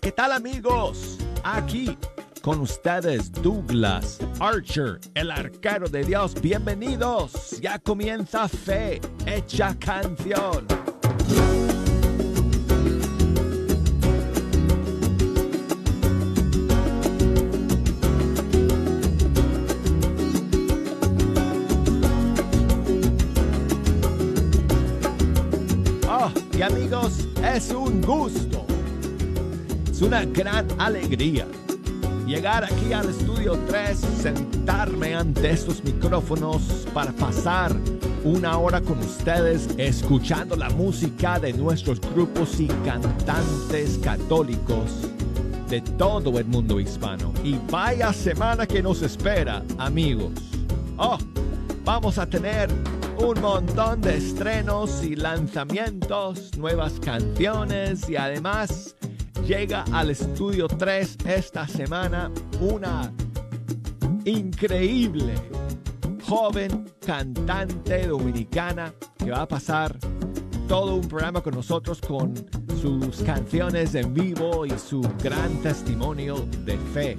¿qué tal amigos? Aquí con ustedes Douglas Archer, el arquero de Dios. Bienvenidos. Ya comienza Fe Hecha Canción. Oh, y amigos, es un gusto. Es una gran alegría llegar aquí al estudio 3, sentarme ante estos micrófonos para pasar una hora con ustedes escuchando la música de nuestros grupos y cantantes católicos de todo el mundo hispano. Y vaya semana que nos espera, amigos. Oh, vamos a tener un montón de estrenos y lanzamientos, nuevas canciones y además llega al estudio 3 esta semana una increíble joven cantante dominicana que va a pasar todo un programa con nosotros con sus canciones en vivo y su gran testimonio de fe.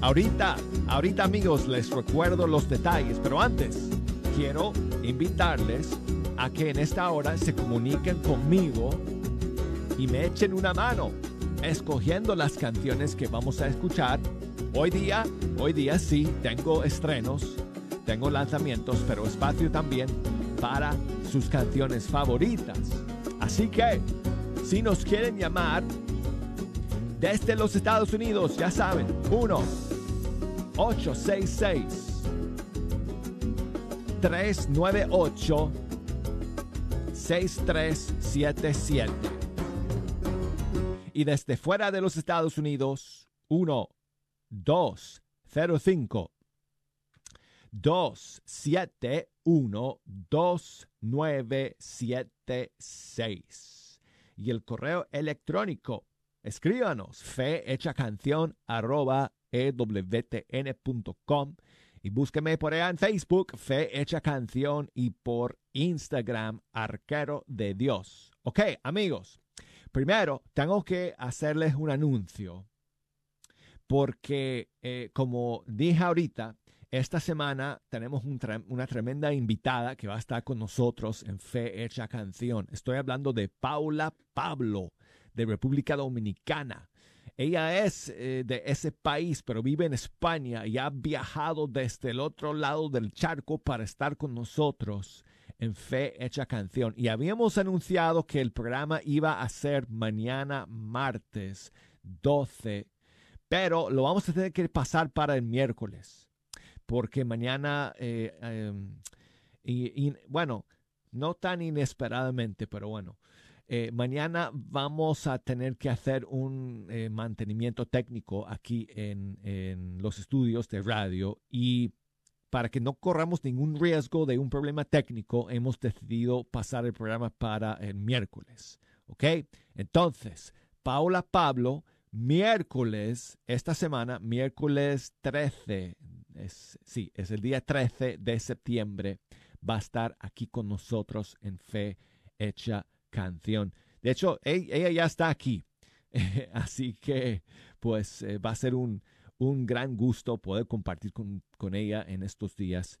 Ahorita, ahorita amigos, les recuerdo los detalles, pero antes quiero invitarles a que en esta hora se comuniquen conmigo y me echen una mano escogiendo las canciones que vamos a escuchar. Hoy día, hoy día sí, tengo estrenos, tengo lanzamientos, pero espacio también para sus canciones favoritas. Así que, si nos quieren llamar desde los Estados Unidos, ya saben, 1 866 398 6377 y desde fuera de los Estados Unidos 1 2 0 5 2 7 1 2 9 7 6 y el correo electrónico escríbanos fe hecha canción arroba ewtn.com y búsqueme por allá en Facebook Fe Hecha Canción y por Instagram Arquero de Dios. Ok, amigos, Primero, tengo que hacerles un anuncio, porque eh, como dije ahorita, esta semana tenemos una tremenda invitada que va a estar con nosotros en Fe Hecha Canción. Estoy hablando de Paula Pablo, de República Dominicana. Ella es eh, de ese país, pero vive en España y ha viajado desde el otro lado del charco para estar con nosotros en Fe Hecha Canción. Y habíamos anunciado que el programa iba a ser mañana martes 12, pero lo vamos a tener que pasar para el miércoles, porque mañana, eh, em, y, bueno, no tan inesperadamente, pero bueno. Eh, mañana vamos a tener que hacer un eh, mantenimiento técnico aquí en, en, los estudios de radio y para que no corramos ningún riesgo de un problema técnico, hemos decidido pasar el programa para el miércoles. ¿Ok? Entonces, Paula Pablo, miércoles, esta semana, miércoles 13, es, sí, es el día 13 de septiembre, va a estar aquí con nosotros en Fe Hecha Canción. De hecho, ella, ya está aquí. Así que, pues, eh, va a ser un, un gran gusto poder compartir con, ella en estos días.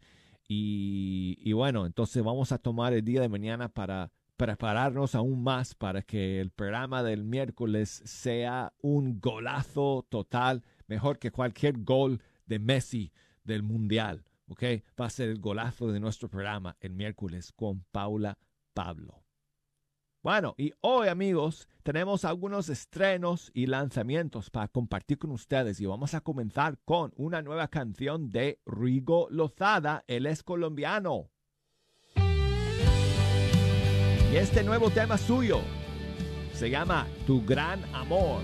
Y, bueno, entonces vamos a tomar el día de mañana para prepararnos aún más para que el programa del miércoles sea un golazo total, mejor que cualquier gol de Messi del Mundial. ¿Ok? Va a ser el golazo de nuestro programa el miércoles con Paula Pablo. Bueno, y hoy amigos tenemos algunos estrenos y lanzamientos para compartir con ustedes y vamos a comenzar con una nueva canción de Rigo Lozada, él es colombiano. Y este nuevo tema suyo se llama Tu Gran Amor.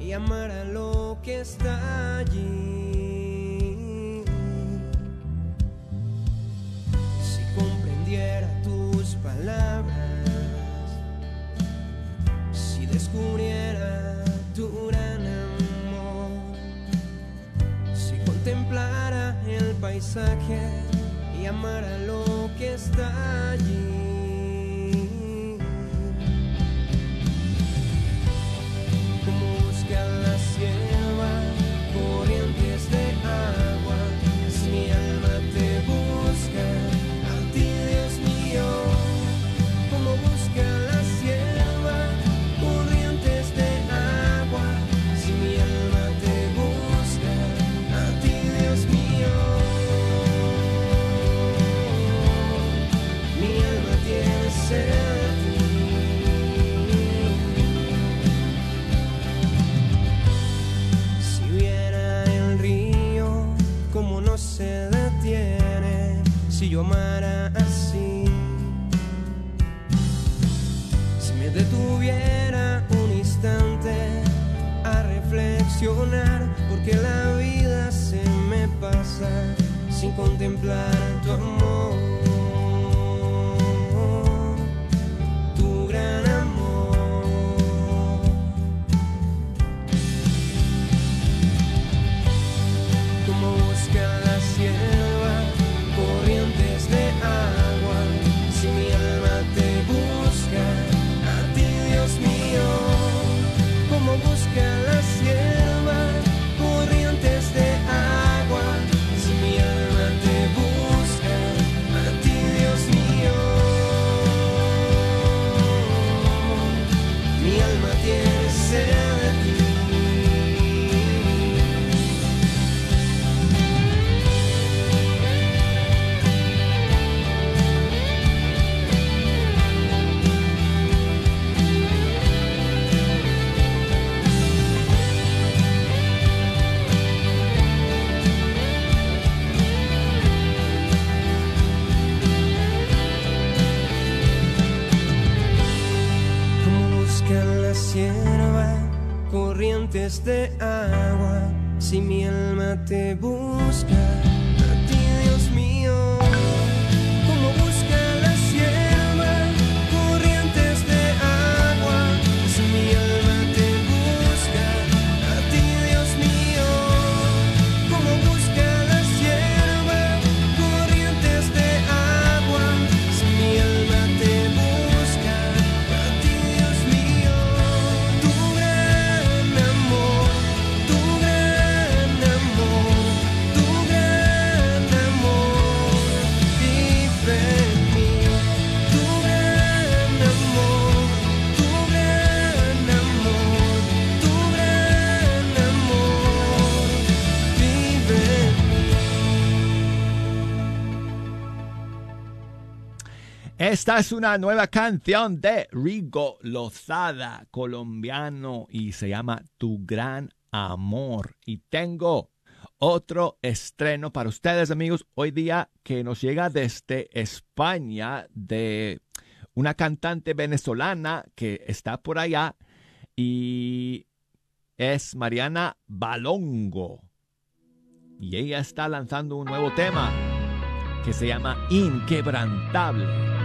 y amar a lo que está allí. Si comprendiera tus palabras, si descubriera tu gran amor, si contemplara el paisaje y amara lo que está allí. Se detiene, si yo amara así, si me detuviera un instante a reflexionar, porque la vida se me pasa sin contemplar tu amor, de agua. Si mi alma te busca, Esta es una nueva canción de Rigo Lozada, colombiano, y se llama Tu Gran Amor. Y tengo otro estreno para ustedes, amigos, hoy día que nos llega desde España de una cantante venezolana que está por allá y es Mariana Balongo. Y ella está lanzando un nuevo tema que se llama Inquebrantable.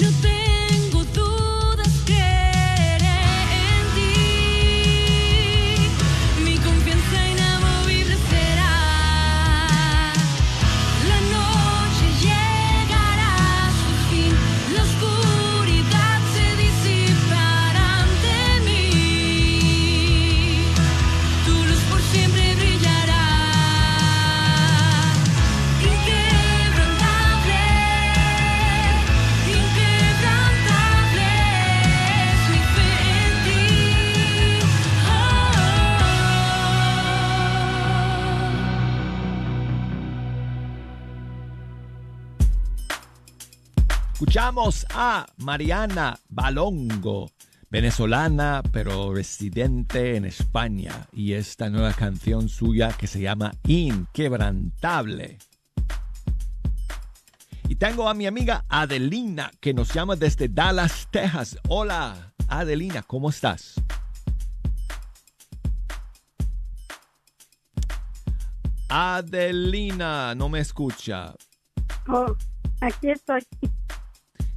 new thing. Escuchamos a Mariana Balongo, venezolana pero residente en España, y esta nueva canción suya que se llama Inquebrantable. Y tengo a mi amiga Adelina que nos llama desde Dallas, Texas. Hola, Adelina, ¿cómo estás? Adelina, no me escucha. Oh, aquí estoy.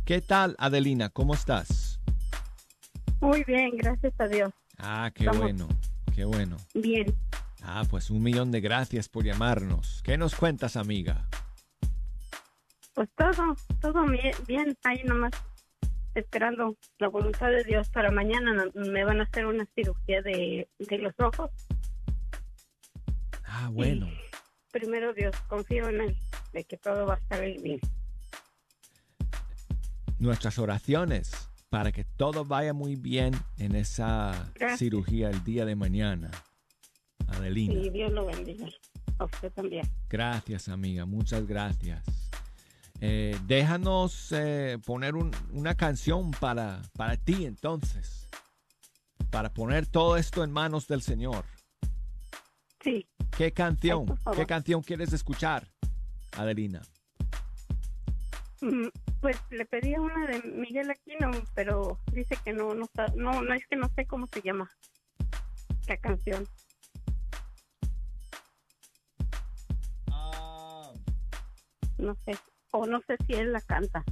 ¿Qué tal, Adelina? ¿Cómo estás? Muy bien, gracias a Dios. Ah, qué Estamos- bueno, qué bueno. Bien. Ah, pues un millón de gracias por llamarnos. ¿Qué nos cuentas, amiga? Pues todo, todo bien, bien. Ahí nomás esperando la voluntad de Dios para mañana. Me van a hacer una cirugía de, de los ojos. Ah, bueno. Primero Dios, confío en Él, de que todo va a estar bien. Nuestras oraciones para que todo vaya muy bien en esa Gracias. cirugía el día de mañana. Adelina. Y Dios lo bendiga. A usted también. Gracias, amiga. Muchas gracias. Eh, déjanos eh, poner un- una canción para, para ti entonces. Para poner todo esto en manos del Señor. Sí, ¿Qué canción? Ay. ¿Qué canción quieres escuchar, Adelina? Mm, pues le pedí una de Miguel Aquino, pero dice que no, no, no, no es que no sé cómo se llama la canción. no sé, o no sé si él la canta,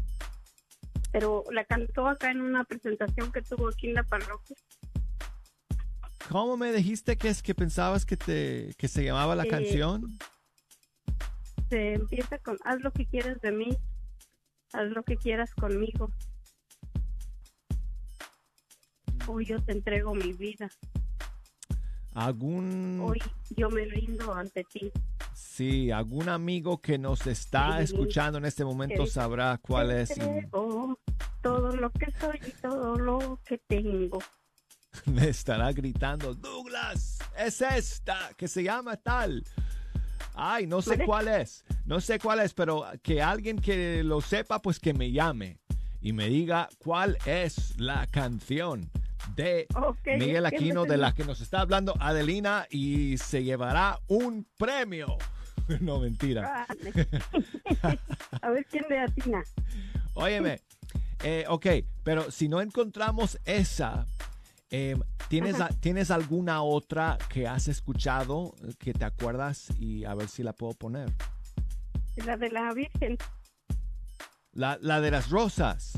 pero la cantó acá en una presentación que tuvo aquí en la parroquia. ¿Cómo me dijiste que es que pensabas que, te, que se llamaba la Eh, canción? Se empieza con, haz lo que quieras de mí, haz lo que quieras conmigo. Hoy yo te entrego mi vida, ¿Algún, hoy yo me rindo ante ti. sí, algún amigo que nos está Sí. escuchando en este momento sabrá cuál es? entrego todo lo que soy y todo lo que tengo. me estará gritando, Douglas, es esta que se llama tal. Ay, no sé cuál es, no sé cuál es, pero que alguien que lo sepa, pues que me llame y me diga cuál es la canción de Miguel Aquino no de la que nos está hablando Adelina y se llevará un premio. No, mentira. A ver quién le atina. Óyeme, eh, ok, pero si no encontramos esa, eh, ¿tienes, a- ¿tienes alguna otra que has escuchado que te acuerdas y a ver si la puedo poner? La de la Virgen, La, la de las rosas.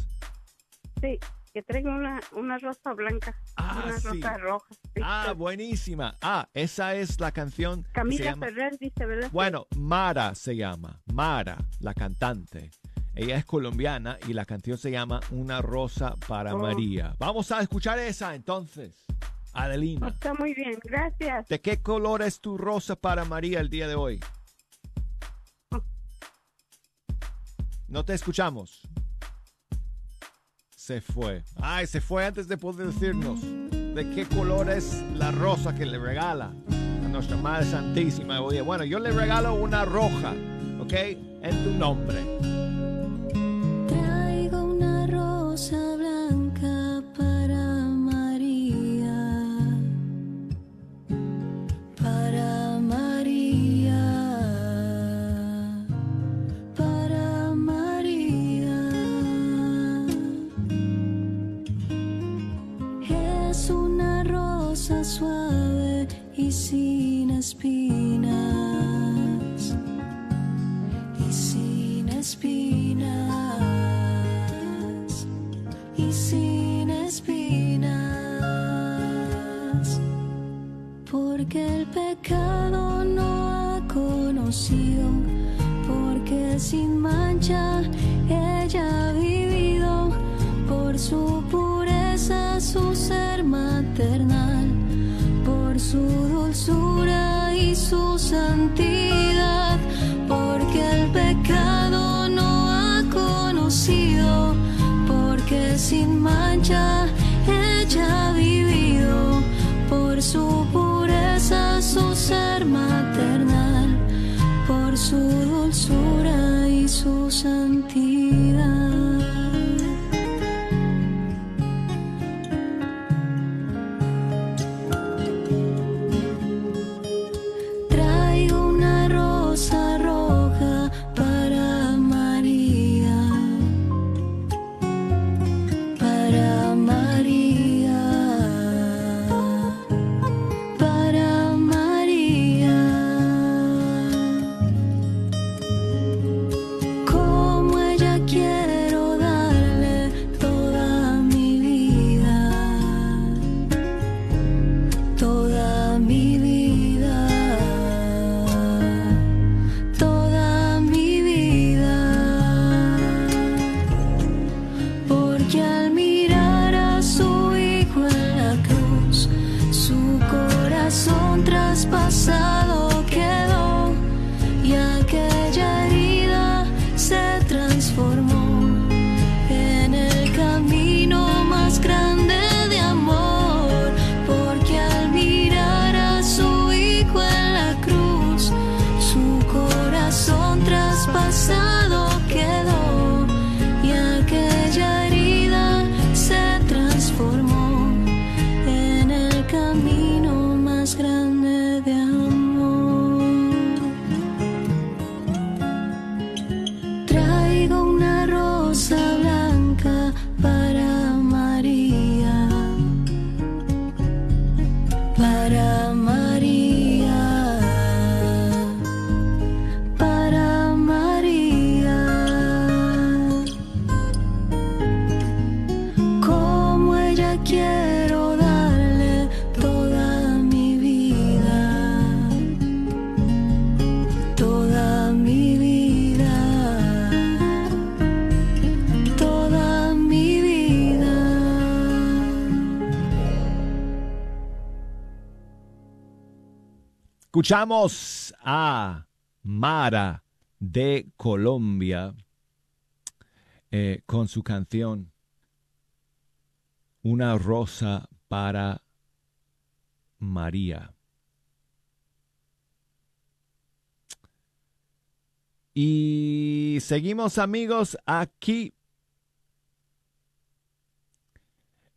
sí, que traigo una, una rosa blanca, Ah, una sí. rosa roja. sí. Ah, buenísima. Ah, esa es la canción. Camila Ferrer dice, ¿verdad? Bueno, Mara se llama. Mara, la cantante. Ella es colombiana y la canción se llama Una rosa para Oh. María. Vamos a escuchar esa entonces. Adelina. Está muy bien, gracias. ¿De qué color es tu rosa para María el día de hoy? No te escuchamos. Se fue. Ay, se fue antes de poder decirnos de qué color es la rosa que le regala a nuestra Madre Santísima. Oye, bueno, yo le regalo una roja, ¿ok? En tu nombre. Ella ha vivido por su pureza su ser maternal por su dulzura y su santidad, porque el pecado no ha conocido, porque sin mancha ella ha vivido, por su pureza, su ser maternal, por su dulzura su santidad. Quiero darle toda mi vida, toda mi vida, toda mi vida. Escuchamos a Mara de Colombia eh, con su canción Una rosa para María. Y seguimos amigos aquí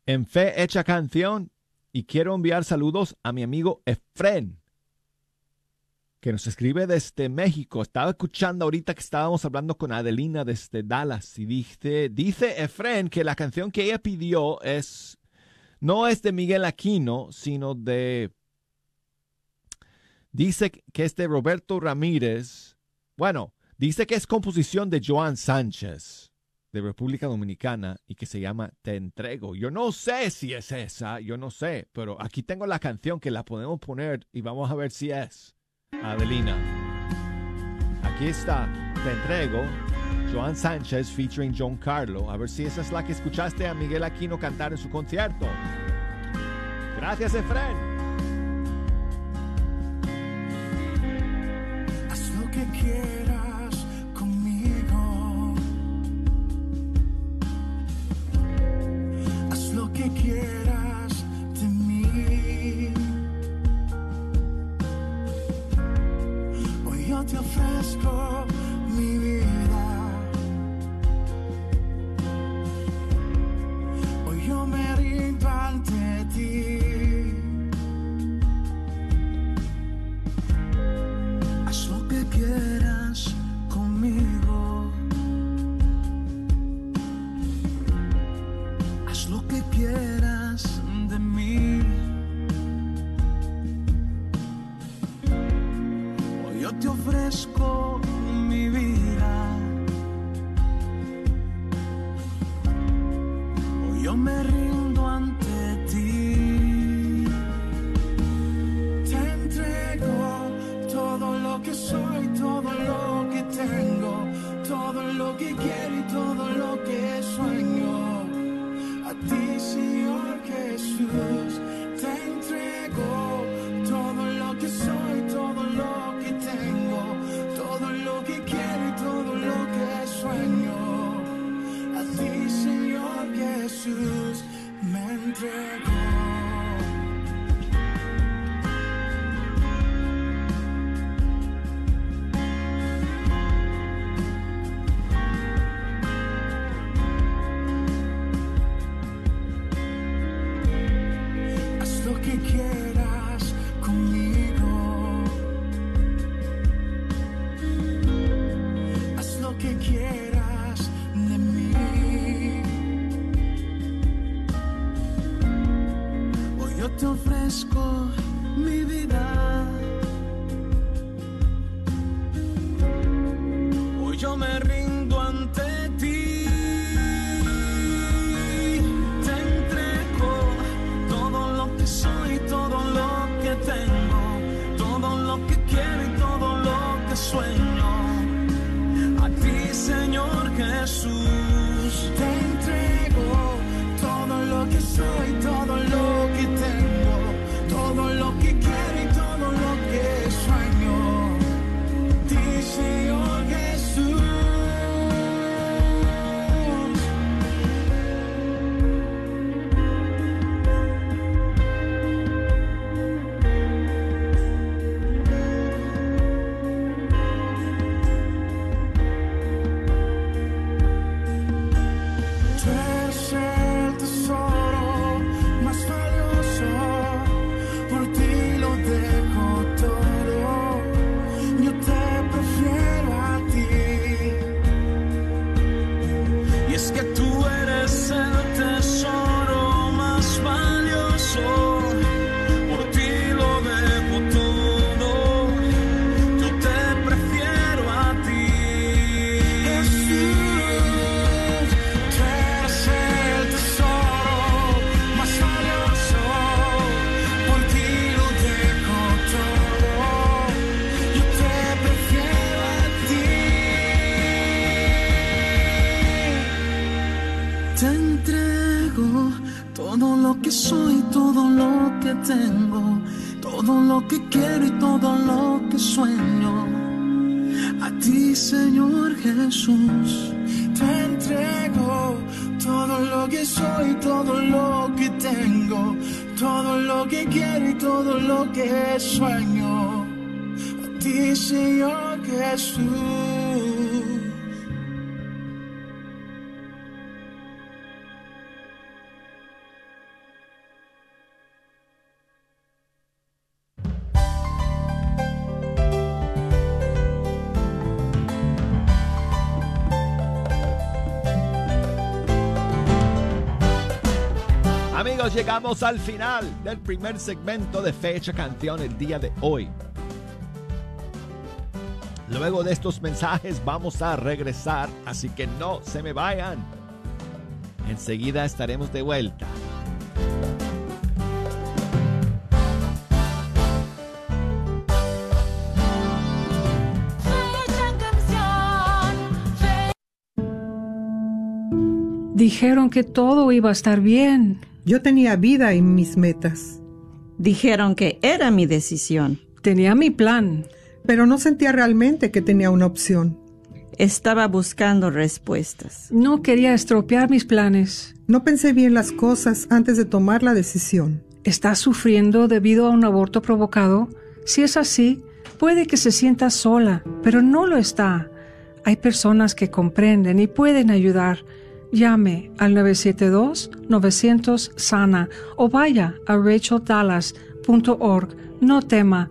en Fe Hecha Canción y quiero enviar saludos a mi amigo Efren que nos escribe desde México. Estaba escuchando ahorita que estábamos hablando con Adelina desde Dallas y dice, dice Efren que la canción que ella pidió es, no es de Miguel Aquino, sino de, dice que es de Roberto Ramírez. Bueno, dice que es composición de Joan Sánchez de República Dominicana y que se llama Te entrego. Yo no sé si es esa, yo no sé, pero aquí tengo la canción que la podemos poner y vamos a ver si es. Adelina. Aquí está, te entrego. Joan Sánchez featuring John Carlo. A ver si esa es la que escuchaste a Miguel Aquino cantar en su concierto. Gracias, Efren. Te ofrezco mi vida. Y todo ti, Señor Jesús. Amigos, llegamos al final del primer segmento de Fecha Canción el día de hoy. Luego de estos mensajes vamos a regresar, así que no se me vayan. Enseguida estaremos de vuelta. Dijeron que todo iba a estar bien. Yo tenía vida y mis metas, Dijeron que era mi decisión. Tenía mi plan. Pero no sentía realmente que tenía una opción. Estaba buscando respuestas. No quería estropear mis planes. No pensé bien las cosas antes de tomar la decisión. ¿Estás sufriendo debido a un aborto provocado? Si es así, puede que se sienta sola, pero no lo está. Hay personas que comprenden y pueden ayudar. Llame al 972-900-SANA o vaya a racheldallas.org. No tema,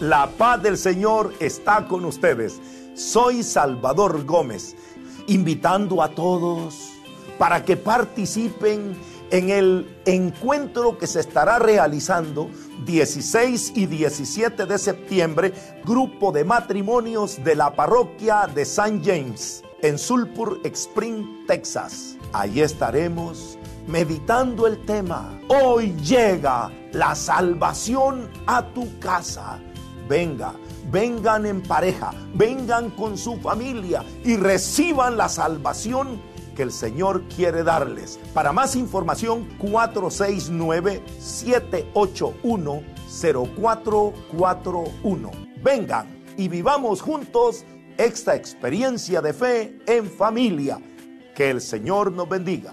La paz del Señor está con ustedes. Soy Salvador Gómez, invitando a todos para que participen en el encuentro que se estará realizando 16 y 17 de septiembre, grupo de matrimonios de la parroquia de St. James en Sulphur Spring, Texas. Allí estaremos meditando el tema. Hoy llega la salvación a tu casa. Venga, vengan en pareja, vengan con su familia y reciban la salvación que el Señor quiere darles. Para más información, 469-781-0441. Vengan y vivamos juntos esta experiencia de fe en familia. Que el Señor nos bendiga.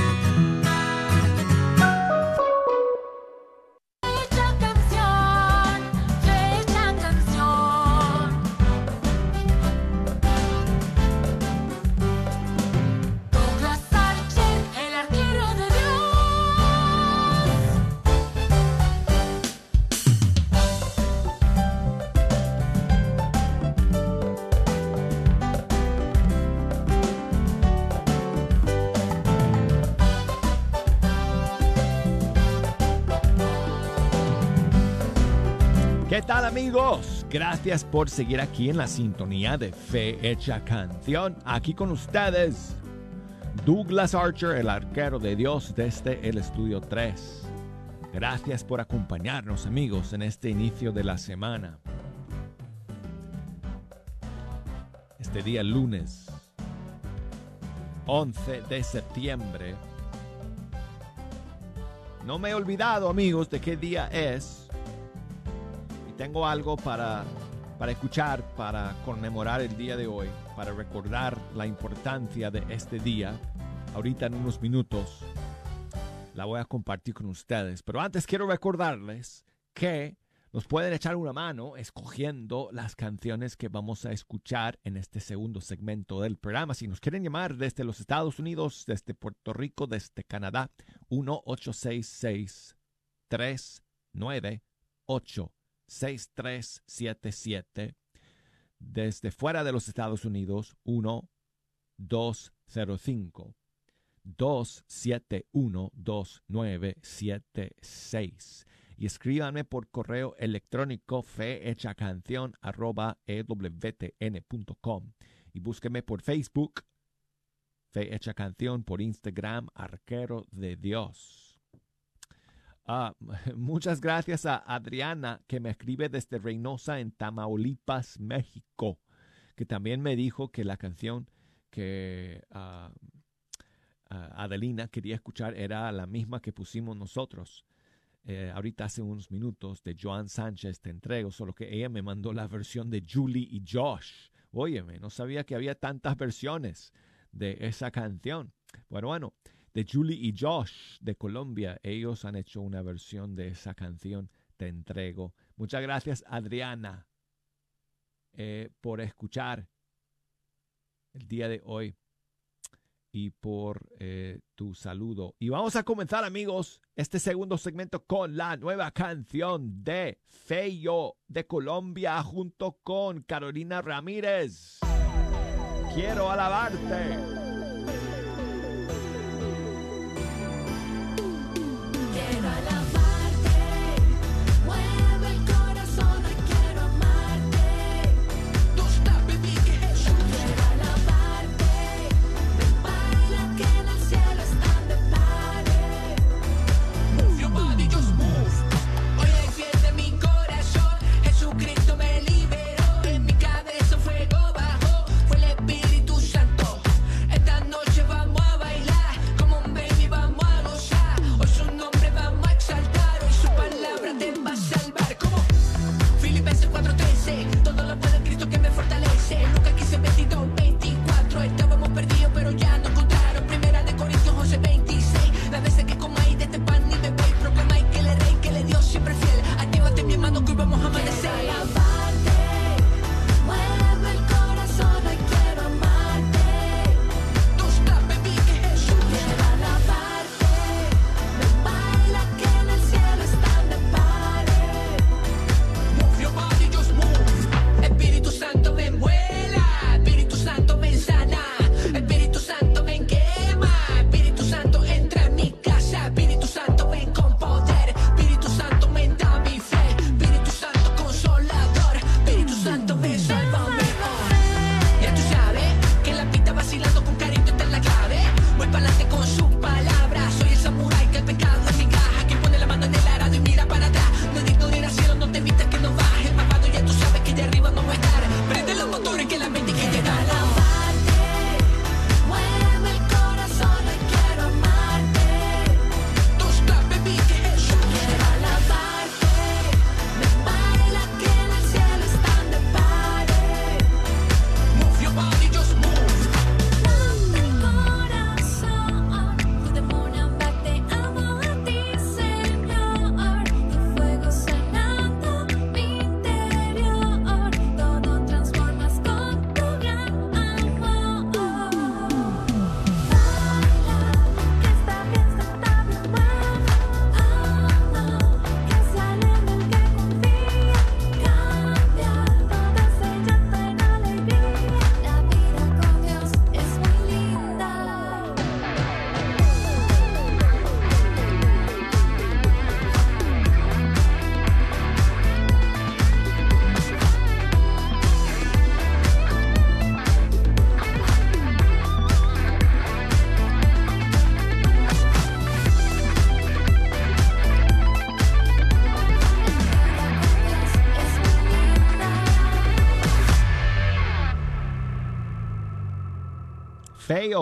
Gracias por seguir aquí en la sintonía de Fe Hecha Canción. Aquí con ustedes, Douglas Archer, el arquero de Dios desde el estudio 3. Gracias por acompañarnos amigos en este inicio de la semana. Este día lunes 11 de septiembre. No me he olvidado amigos de qué día es. Tengo algo para, para escuchar, para conmemorar el día de hoy, para recordar la importancia de este día. Ahorita en unos minutos la voy a compartir con ustedes. Pero antes quiero recordarles que nos pueden echar una mano escogiendo las canciones que vamos a escuchar en este segundo segmento del programa. Si nos quieren llamar desde los Estados Unidos, desde Puerto Rico, desde Canadá, 1-866-398-6377. Desde fuera de los Estados Unidos, 1-205. 271-2976. Y escríbanme por correo electrónico fehechacanción arroba ewtn.com. Y búsqueme por Facebook, Fe Hecha Canción, por Instagram, Arquero de Dios. Ah, muchas gracias a Adriana que me escribe desde Reynosa en Tamaulipas, México, que también me dijo que la canción que ah, ah, Adelina quería escuchar era la misma que pusimos nosotros. eh, ahorita hace unos minutos de Joan Sánchez Te entrego, solo que ella me mandó la versión de Julie y Josh. Óyeme, no sabía que había tantas versiones de esa canción. Bueno, bueno, de Julie y Josh de Colombia, ellos han hecho una versión de esa canción Te entrego. Muchas gracias, Adriana, eh, por escuchar el día de hoy y por eh, tu saludo. Y vamos a comenzar, amigos, este segundo segmento con la nueva canción de Feyo de Colombia junto con Carolina Ramírez. Quiero alabarte.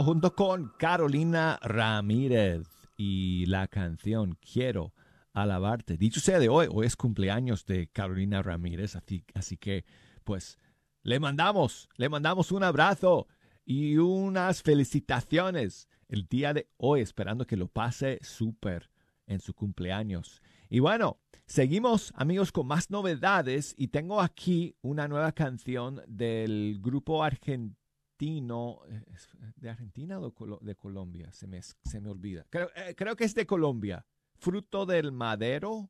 Junto con Carolina Ramírez y la canción Quiero alabarte. Dicho sea de hoy, hoy es cumpleaños de Carolina Ramírez, así, así que pues le mandamos, le mandamos un abrazo y unas felicitaciones el día de hoy, esperando que lo pase súper en su cumpleaños. Y bueno, seguimos amigos con más novedades y tengo aquí una nueva canción del grupo argentino, eh, ¿es ¿de Argentina o de Colombia? Se me, se me olvida. Creo, eh, creo que es de Colombia, Fruto del Madero.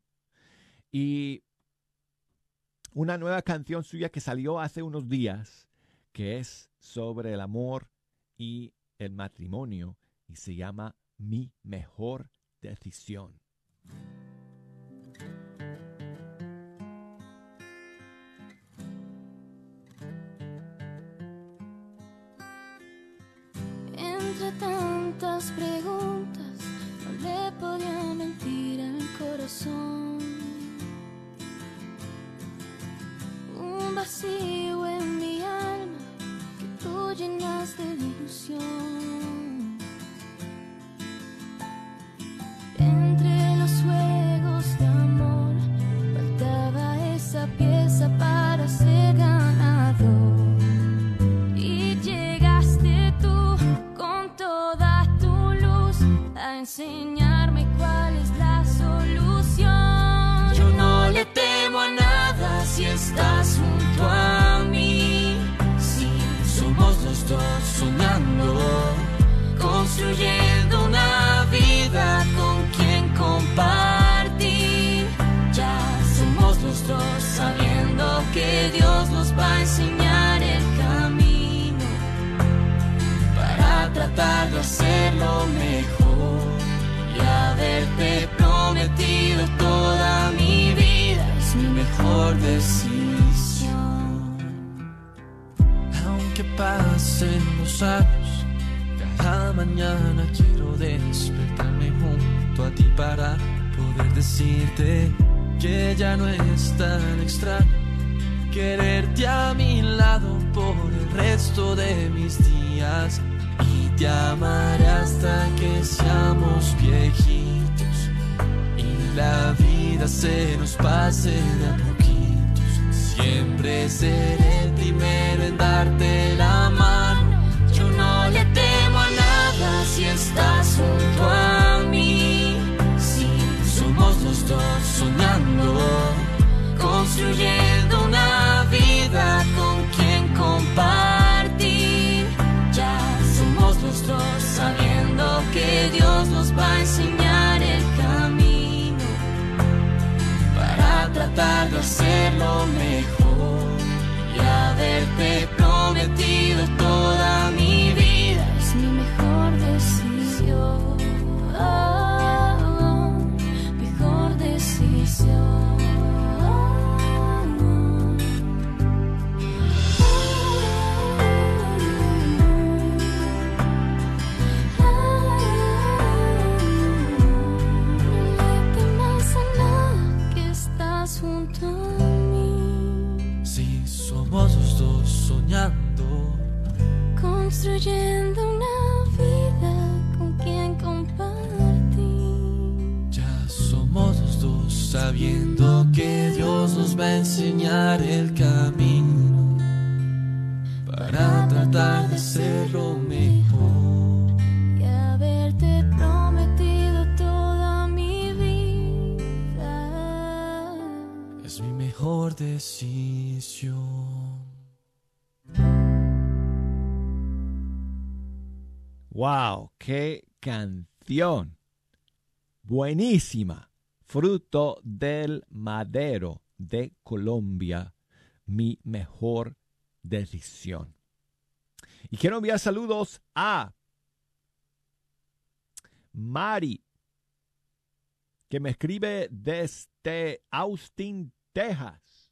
Y una nueva canción suya que salió hace unos días, que es sobre el amor y el matrimonio, y se llama Mi Mejor Decisión. Entre tantas preguntas, no le podía mentir al corazón. Un vacío en mi alma que tú llenas de ilusión. Que ya no es tan extraño quererte a mi lado por el resto de mis días y te amaré hasta que seamos viejitos y la vida se nos pase de a poquitos. Siempre seré el primero en darte la mano. Construyendo una vida con quien compartir. Ya somos dos sabiendo que Dios nos va a enseñar el camino para tratar de hacerlo mejor y haberte ¡Qué canción! Buenísima. Fruto del madero de Colombia. Mi mejor decisión. Y quiero enviar saludos a Mari, que me escribe desde Austin, Texas.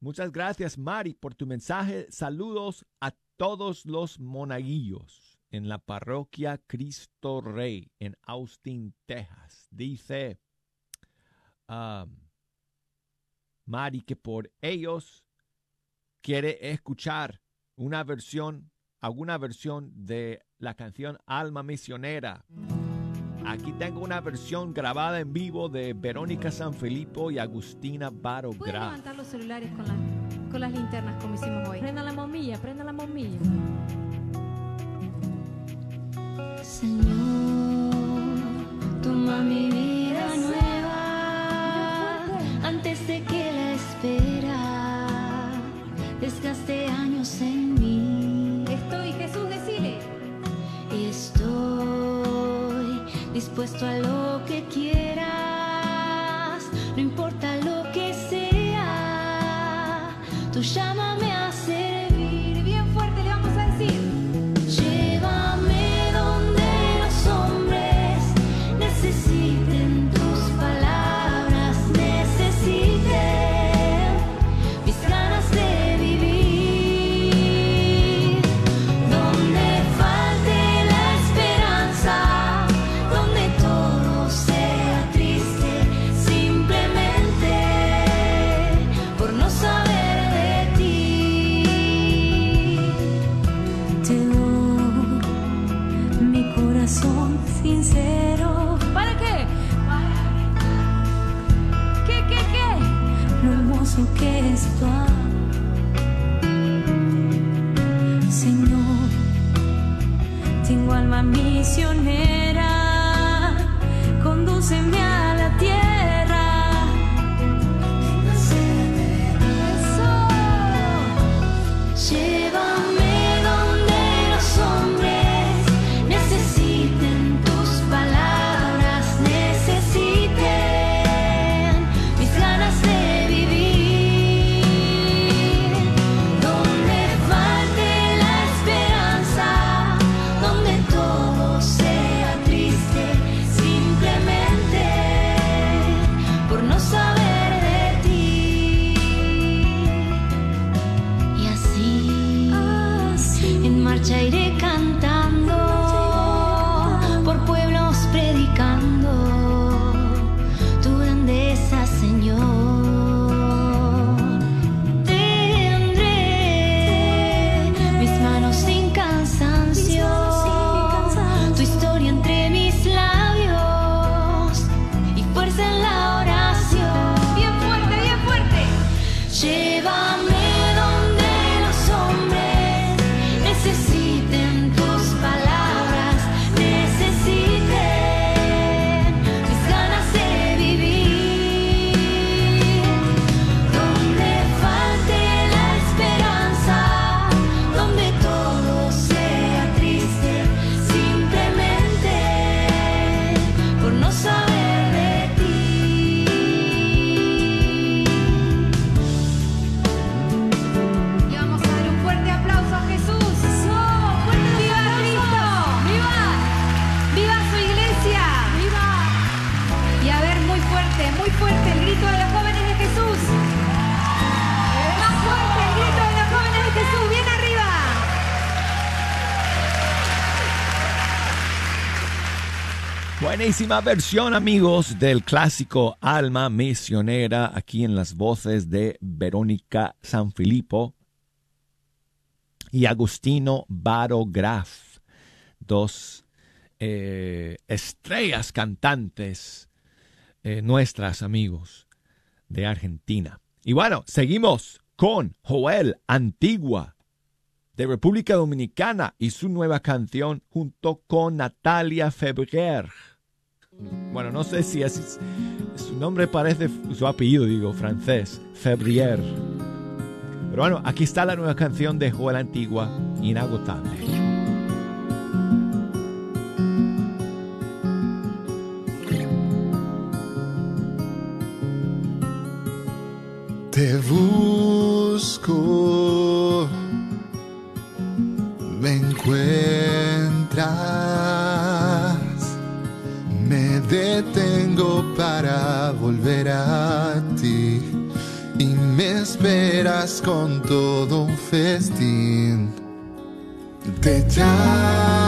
Muchas gracias, Mari, por tu mensaje. Saludos a todos los monaguillos en la parroquia Cristo Rey en Austin, Texas. Dice um, Mari que por ellos quiere escuchar una versión alguna versión de la canción Alma Misionera. Aquí tengo una versión grabada en vivo de Verónica Sanfilippo y Agustina Baro Pueden Graf. levantar los celulares con, la- con las linternas como hicimos hoy. Prenda la bombilla, prenda la bombilla. Señor, toma mi vida nueva antes de que la espera desgaste años en mí. Estoy, Jesús, decile. Estoy dispuesto a lo que quieras, no importa lo que sea. Tú llámame Versión, amigos, del clásico Alma Misionera, aquí en las voces de Verónica Sanfilippo y Agustino Baro Graf, dos eh, estrellas cantantes eh, nuestras, amigos, de Argentina. Y bueno, seguimos con Joel Antigua de República Dominicana y su nueva canción junto con Natalia Febrier. Bueno, no sé si es, su nombre parece, su apellido digo, francés, Febrier. Pero bueno, aquí está la nueva canción de Joel Antigua, Inagotable. Te detengo para volver a ti y me esperas con todo un festín. Te llamo,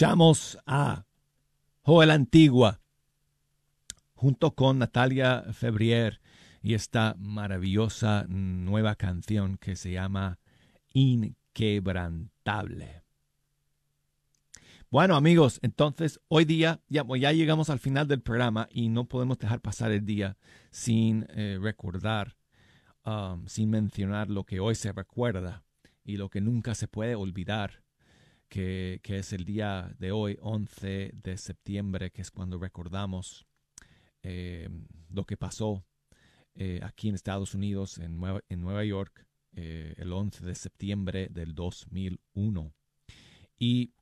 Escuchamos a Joel Antigua junto con Natalia Febrier y esta maravillosa nueva canción que se llama Inquebrantable. Bueno amigos, entonces hoy día ya, ya llegamos al final del programa y no podemos dejar pasar el día sin eh, recordar, um, sin mencionar lo que hoy se recuerda y lo que nunca se puede olvidar que, es el día de hoy, 11 de septiembre, que es cuando recordamos eh, lo que pasó eh, aquí en Estados Unidos, en Nueva, en Nueva York, eh, el 11 de septiembre del 2001. Y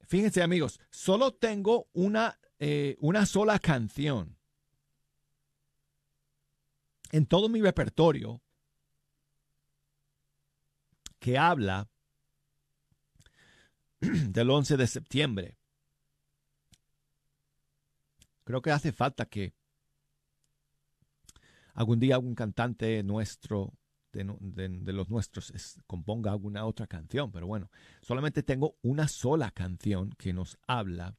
fíjense amigos, solo tengo una, una sola canción en todo mi repertorio que habla del 11 de septiembre. Creo que hace falta que algún día algún cantante nuestro, de, los nuestros, es- componga alguna otra canción. Pero bueno, solamente tengo una sola canción que nos habla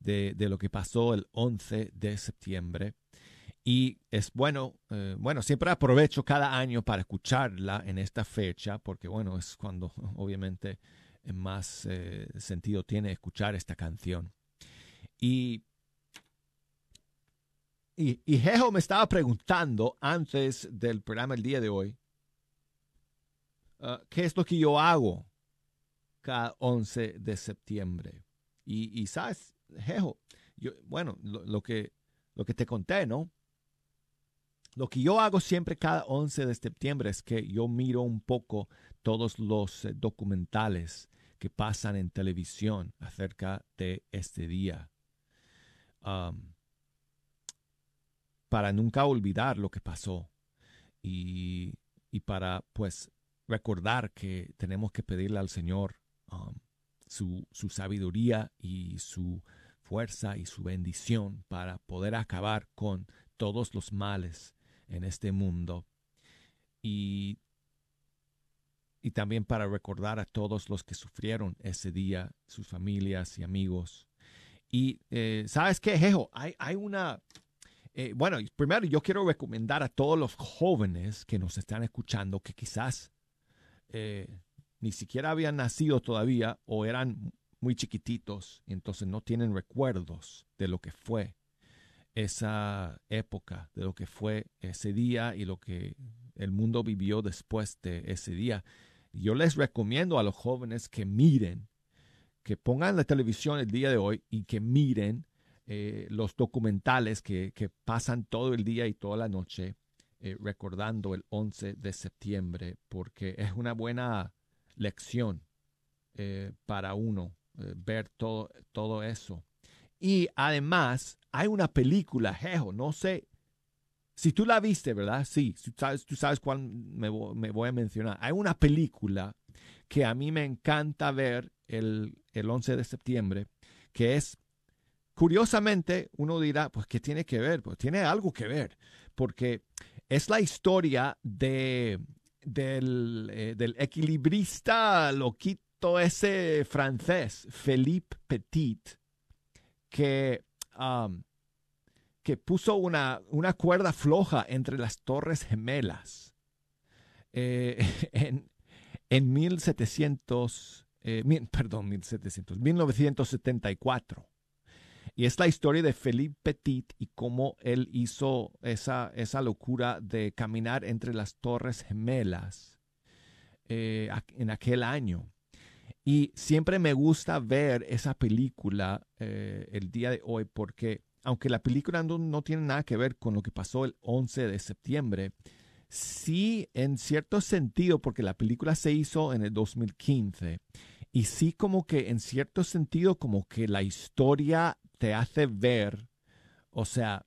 de, de lo que pasó el 11 de septiembre. Y es bueno, eh, bueno, siempre aprovecho cada año para escucharla en esta fecha, porque bueno, es cuando obviamente más eh, sentido tiene escuchar esta canción. Y, y, y Jejo me estaba preguntando antes del programa el día de hoy, ah, ¿qué es lo que yo hago cada 11 de septiembre? Y, y sabes, Jejo, yo, bueno, lo, lo que, lo que te conté, ¿no? Lo que yo hago siempre cada 11 de septiembre es que yo miro un poco todos los eh, documentales que pasan en televisión acerca de este día. Para nunca olvidar lo que pasó y, y para pues recordar que tenemos que pedirle al Señor su, su sabiduría y su fuerza y su bendición para poder acabar con todos los males en este mundo. Y y también para recordar a todos los que sufrieron ese día, sus familias y amigos. Y eh, sabes qué, Jejo, hay, hay una... eh, bueno, primero yo quiero recomendar a todos los jóvenes que nos están escuchando que quizás eh, ni siquiera habían nacido todavía o eran muy chiquititos entonces no tienen recuerdos de lo que fue esa época, de lo que fue ese día y lo que el mundo vivió después de ese día. Yo les recomiendo a los jóvenes que miren, que pongan la televisión el día de hoy y que miren eh, los documentales que, pasan todo el día y toda la noche eh, recordando el 11 de septiembre, porque es una buena lección eh, para uno ver todo, todo eso. Y además hay una película, Jejo, no sé si tú la viste, ¿verdad? Sí, tú sabes, tú sabes cuál me, vo- me voy a mencionar. Hay una película que a mí me encanta ver el, el 11 de septiembre, que es, curiosamente, uno dirá, pues, ¿qué tiene que ver? Pues tiene algo que ver, porque es la historia de, del, eh, del equilibrista loquito ese francés, Philippe Petit, que, um, que puso una, una cuerda floja entre las torres gemelas eh, en, en 1700, eh, mil- perdón, 1700, 1974. Y es la historia de Philippe Petit y cómo él hizo esa, esa locura de caminar entre las torres gemelas eh, en aquel año. Y siempre me gusta ver esa película eh, el día de hoy porque aunque la película no, tiene nada que ver con lo que pasó el 11 de septiembre, sí en cierto sentido, porque la película se hizo en el 2015, y sí como que en cierto sentido como que la historia te hace ver, o sea,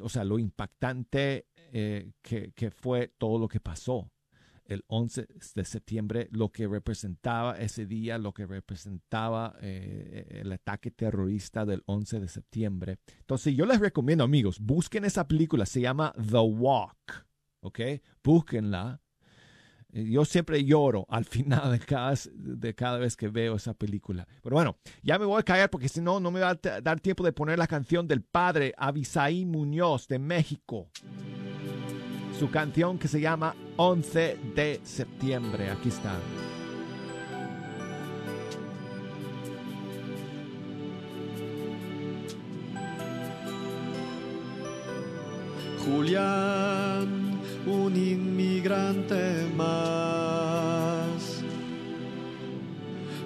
o sea lo impactante eh, que fue todo lo que pasó el 11 de septiembre, lo que representaba ese día, lo que representaba eh, el ataque terrorista del 11 de septiembre. Entonces yo les recomiendo, amigos, busquen esa película, se llama The Walk, ¿ok? Búsquenla. Eh, Yo siempre lloro al final de cada, de cada vez que veo esa película. Pero bueno, ya me voy a callar porque si no, no me va a dar tiempo de poner la canción del padre Abisaí Muñoz de México su canción que se llama 11 de septiembre. Aquí está. Julián, un inmigrante más.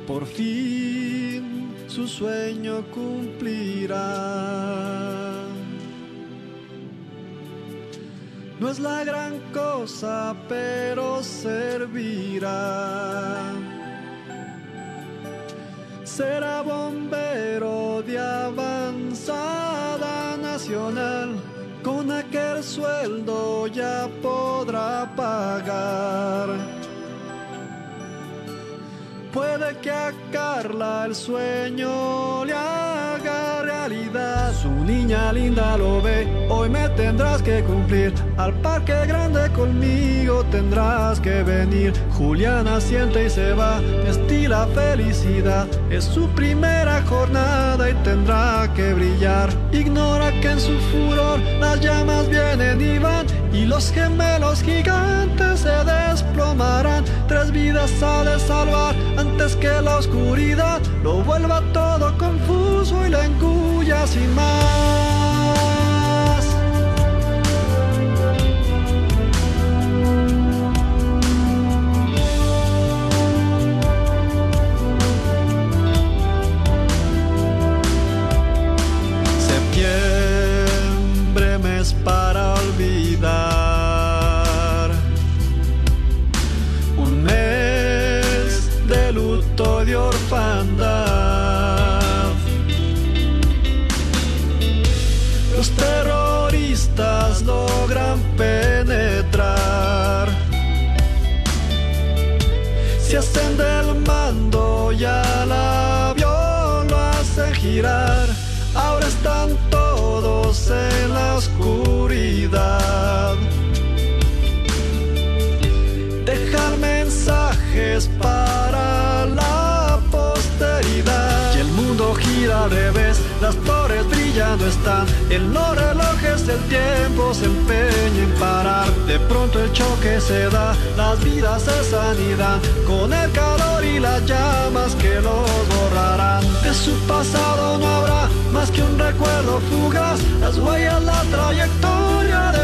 Por fin su sueño cumplirá. No es la gran cosa, pero servirá. Será bombero de avanzada nacional. Con aquel sueldo ya podrá pagar. Puede que a Carla el sueño le haga realidad. Niña linda lo ve, hoy me tendrás que cumplir. Al parque grande conmigo tendrás que venir. Juliana siente y se va, estila felicidad. Es su primera jornada y tendrá que brillar. Ignora que en su furor las llamas vienen y van. Y los gemelos gigantes se desplomarán. Tres vidas ha de salvar antes que la oscuridad lo vuelva todo engulla sin más. En los relojes el tiempo se empeña en parar. De pronto el choque se da, las vidas se sanidad. Con el calor y las llamas que los borrarán. De su pasado no habrá más que un recuerdo fugaz. Las huellas, la trayectoria del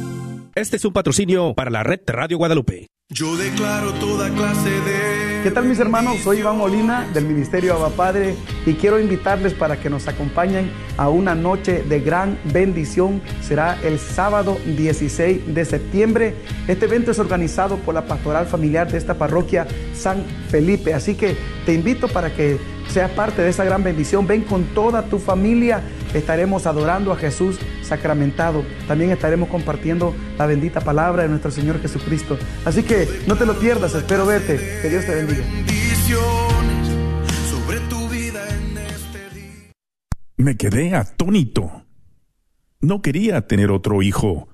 Este es un patrocinio para la red Radio Guadalupe. Yo declaro toda clase de... ¿Qué tal mis hermanos? Soy Iván Molina del Ministerio Abba Padre y quiero invitarles para que nos acompañen a una noche de gran bendición. Será el sábado 16 de septiembre. Este evento es organizado por la pastoral familiar de esta parroquia San Felipe. Así que te invito para que seas parte de esa gran bendición. Ven con toda tu familia. Estaremos adorando a Jesús sacramentado. También estaremos compartiendo la bendita palabra de nuestro Señor Jesucristo. Así que no te lo pierdas. Espero verte. Que Dios te bendiga. Me quedé atónito. No quería tener otro hijo.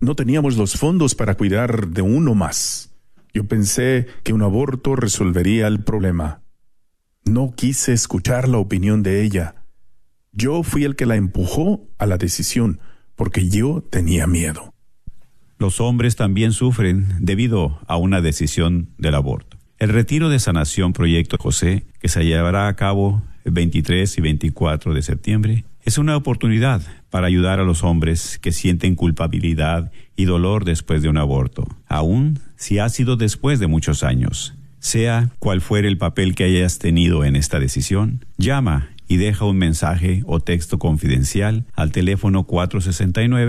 No teníamos los fondos para cuidar de uno más. Yo pensé que un aborto resolvería el problema. No quise escuchar la opinión de ella. Yo fui el que la empujó a la decisión, porque yo tenía miedo. Los hombres también sufren debido a una decisión del aborto. El retiro de sanación Proyecto José, que se llevará a cabo el 23 y 24 de septiembre, es una oportunidad para ayudar a los hombres que sienten culpabilidad y dolor después de un aborto, aun si ha sido después de muchos años. Sea cual fuere el papel que hayas tenido en esta decisión, llama y deja un mensaje o texto confidencial al teléfono 469